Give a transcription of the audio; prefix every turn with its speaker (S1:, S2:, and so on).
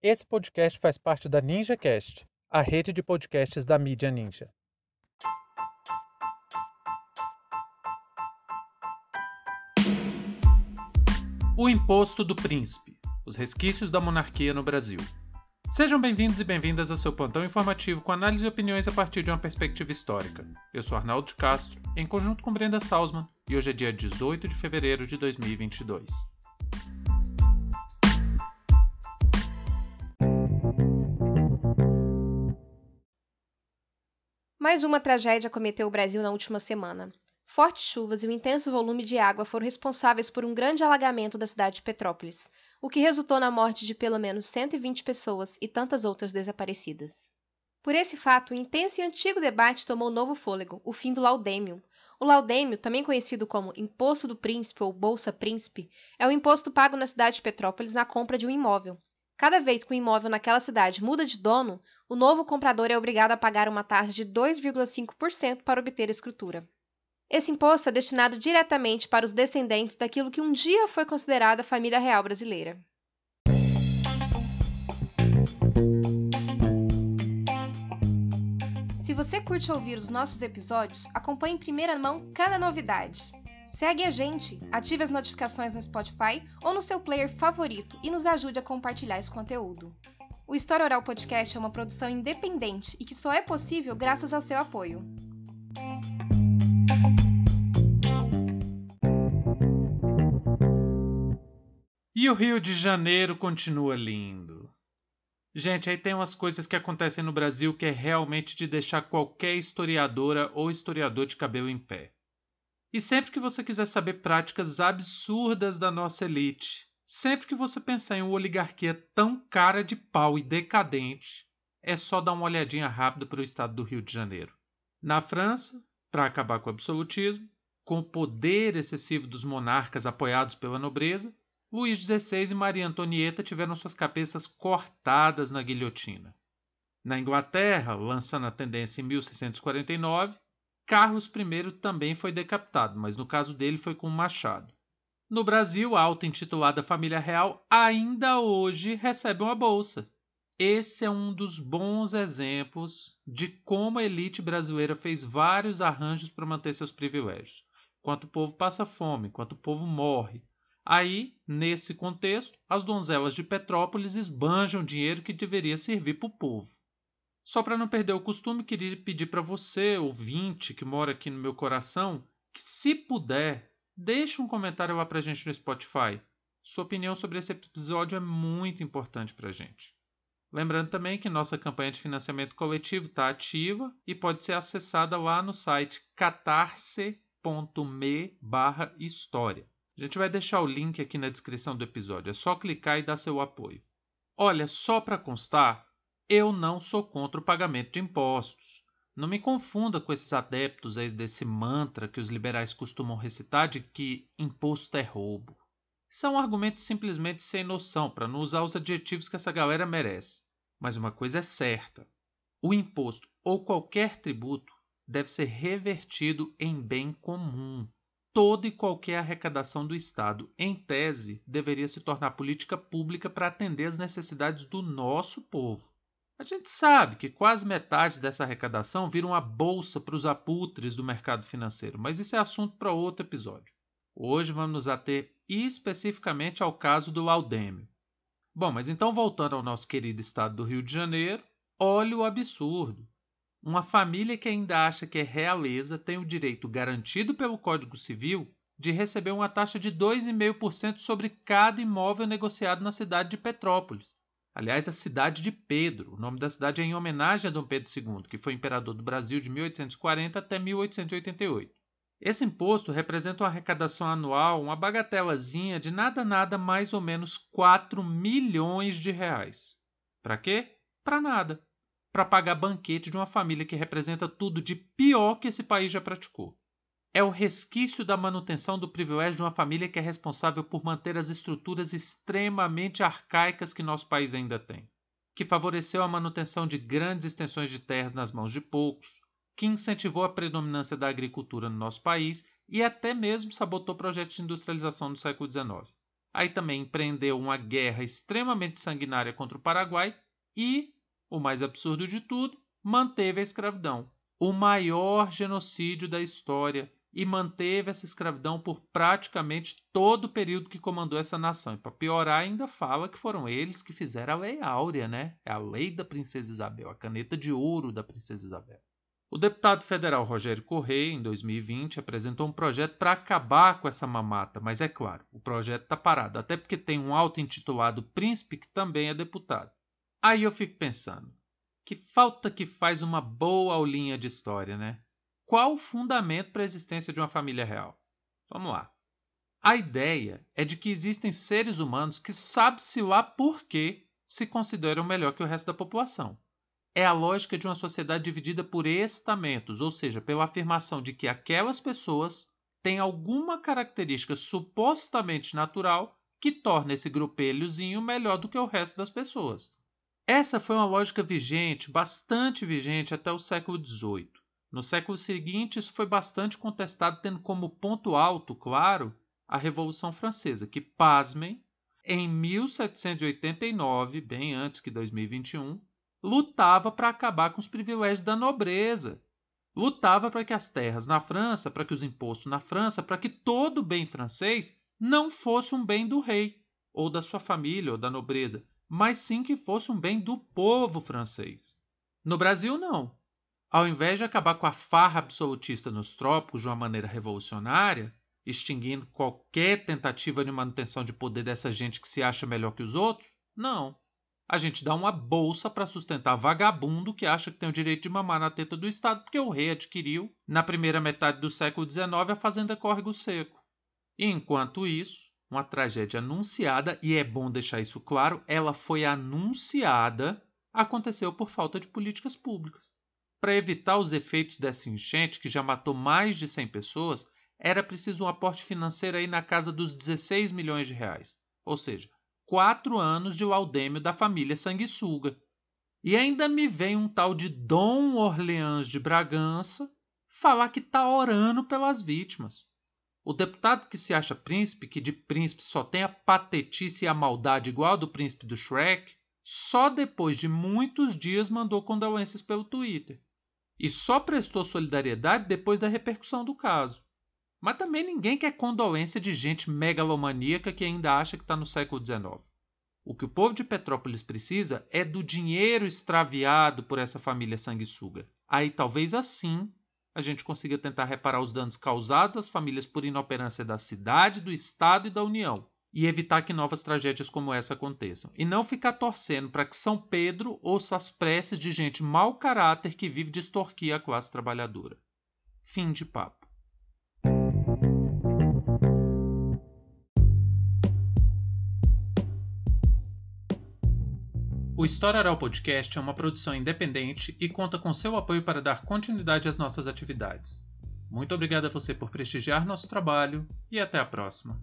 S1: Esse podcast faz parte da NinjaCast, a rede de podcasts da mídia Ninja. O Imposto do Príncipe Os resquícios da monarquia no Brasil. Sejam bem-vindos e bem-vindas ao seu plantão informativo com análise e opiniões a partir de uma perspectiva histórica. Eu sou Arnaldo de Castro, em conjunto com Brenda Salzman, e hoje é dia 18 de fevereiro de 2022.
S2: Mais uma tragédia cometeu o Brasil na última semana. Fortes chuvas e um intenso volume de água foram responsáveis por um grande alagamento da cidade de Petrópolis, o que resultou na morte de pelo menos 120 pessoas e tantas outras desaparecidas. Por esse fato, um intenso e antigo debate tomou novo fôlego, o fim do laudêmio. O laudêmio, também conhecido como Imposto do Príncipe ou Bolsa Príncipe, é o imposto pago na cidade de Petrópolis na compra de um imóvel, Cada vez que o imóvel naquela cidade muda de dono, o novo comprador é obrigado a pagar uma taxa de 2,5% para obter a escritura. Esse imposto é destinado diretamente para os descendentes daquilo que um dia foi considerada a família real brasileira. Se você curte ouvir os nossos episódios, acompanhe em primeira mão cada novidade. Segue a gente, ative as notificações no Spotify ou no seu player favorito e nos ajude a compartilhar esse conteúdo. O História Oral Podcast é uma produção independente e que só é possível graças ao seu apoio.
S1: E o Rio de Janeiro continua lindo. Gente, aí tem umas coisas que acontecem no Brasil que é realmente de deixar qualquer historiadora ou historiador de cabelo em pé. E sempre que você quiser saber práticas absurdas da nossa elite, sempre que você pensar em uma oligarquia tão cara de pau e decadente, é só dar uma olhadinha rápida para o estado do Rio de Janeiro. Na França, para acabar com o absolutismo, com o poder excessivo dos monarcas apoiados pela nobreza, Luís XVI e Maria Antonieta tiveram suas cabeças cortadas na guilhotina. Na Inglaterra, lançando a tendência em 1649, Carlos I também foi decapitado, mas no caso dele foi com um machado. No Brasil, a auto-intitulada família real ainda hoje recebe uma bolsa. Esse é um dos bons exemplos de como a elite brasileira fez vários arranjos para manter seus privilégios. Enquanto o povo passa fome, enquanto o povo morre. Aí, nesse contexto, as donzelas de Petrópolis esbanjam dinheiro que deveria servir para o povo. Só para não perder o costume, queria pedir para você, ouvinte, que mora aqui no meu coração, que se puder, deixe um comentário lá para a gente no Spotify. Sua opinião sobre esse episódio é muito importante para a gente. Lembrando também que nossa campanha de financiamento coletivo está ativa e pode ser acessada lá no site catarse.me história. A gente vai deixar o link aqui na descrição do episódio, é só clicar e dar seu apoio. Olha, só para constar, eu não sou contra o pagamento de impostos. Não me confunda com esses adeptos desse mantra que os liberais costumam recitar de que imposto é roubo. São argumentos simplesmente sem noção, para não usar os adjetivos que essa galera merece. Mas uma coisa é certa: o imposto ou qualquer tributo deve ser revertido em bem comum. Toda e qualquer arrecadação do Estado, em tese, deveria se tornar política pública para atender às necessidades do nosso povo. A gente sabe que quase metade dessa arrecadação vira uma bolsa para os aputres do mercado financeiro, mas isso é assunto para outro episódio. Hoje vamos nos ater especificamente ao caso do Laudêmio. Bom, mas então voltando ao nosso querido estado do Rio de Janeiro, olha o absurdo. Uma família que ainda acha que é realeza tem o direito garantido pelo Código Civil de receber uma taxa de 2,5% sobre cada imóvel negociado na cidade de Petrópolis. Aliás, a cidade de Pedro. O nome da cidade é em homenagem a Dom Pedro II, que foi imperador do Brasil de 1840 até 1888. Esse imposto representa uma arrecadação anual, uma bagatelazinha de nada nada mais ou menos 4 milhões de reais. Para quê? Para nada. Para pagar banquete de uma família que representa tudo de pior que esse país já praticou é o resquício da manutenção do privilégio de uma família que é responsável por manter as estruturas extremamente arcaicas que nosso país ainda tem, que favoreceu a manutenção de grandes extensões de terras nas mãos de poucos, que incentivou a predominância da agricultura no nosso país e até mesmo sabotou projetos de industrialização do século XIX. Aí também empreendeu uma guerra extremamente sanguinária contra o Paraguai e, o mais absurdo de tudo, manteve a escravidão. O maior genocídio da história e manteve essa escravidão por praticamente todo o período que comandou essa nação. E para piorar, ainda fala que foram eles que fizeram a Lei Áurea, né? É a lei da Princesa Isabel, a caneta de ouro da Princesa Isabel. O deputado federal Rogério Correia, em 2020, apresentou um projeto para acabar com essa mamata, mas é claro, o projeto está parado, até porque tem um auto-intitulado príncipe que também é deputado. Aí eu fico pensando, que falta que faz uma boa aulinha de história, né? Qual o fundamento para a existência de uma família real? Vamos lá. A ideia é de que existem seres humanos que sabe-se lá por que se consideram melhor que o resto da população é a lógica de uma sociedade dividida por estamentos, ou seja, pela afirmação de que aquelas pessoas têm alguma característica supostamente natural que torna esse grupelhozinho melhor do que o resto das pessoas. Essa foi uma lógica vigente, bastante vigente até o século XVIII. No século seguinte, isso foi bastante contestado, tendo como ponto alto, claro, a Revolução Francesa, que, pasmem, em 1789, bem antes que 2021, lutava para acabar com os privilégios da nobreza. Lutava para que as terras na França, para que os impostos na França, para que todo bem francês não fosse um bem do rei, ou da sua família, ou da nobreza, mas sim que fosse um bem do povo francês. No Brasil, não. Ao invés de acabar com a farra absolutista nos trópicos de uma maneira revolucionária, extinguindo qualquer tentativa de manutenção de poder dessa gente que se acha melhor que os outros, não a gente dá uma bolsa para sustentar vagabundo que acha que tem o direito de mamar na teta do Estado porque o rei adquiriu, na primeira metade do século XIX, a fazenda Córrego Seco. E, enquanto isso, uma tragédia anunciada, e é bom deixar isso claro, ela foi anunciada, aconteceu por falta de políticas públicas. Para evitar os efeitos dessa enchente, que já matou mais de 100 pessoas, era preciso um aporte financeiro aí na casa dos 16 milhões de reais. Ou seja, quatro anos de laudêmio da família sanguessuga. E ainda me vem um tal de Dom Orleans de Bragança falar que está orando pelas vítimas. O deputado que se acha príncipe, que de príncipe só tem a patetice e a maldade igual do príncipe do Shrek, só depois de muitos dias mandou condolências pelo Twitter. E só prestou solidariedade depois da repercussão do caso. Mas também ninguém quer condolência de gente megalomaníaca que ainda acha que está no século XIX. O que o povo de Petrópolis precisa é do dinheiro extraviado por essa família sanguessuga. Aí talvez assim a gente consiga tentar reparar os danos causados às famílias por inoperância da cidade, do Estado e da União, e evitar que novas tragédias como essa aconteçam. E não ficar torcendo para que São Pedro ouça as preces de gente mau caráter que vive de extorquir a classe trabalhadora. Fim de papo. O História Oral Podcast é uma produção independente e conta com seu apoio para dar continuidade às nossas atividades. Muito obrigado a você por prestigiar nosso trabalho e até a próxima.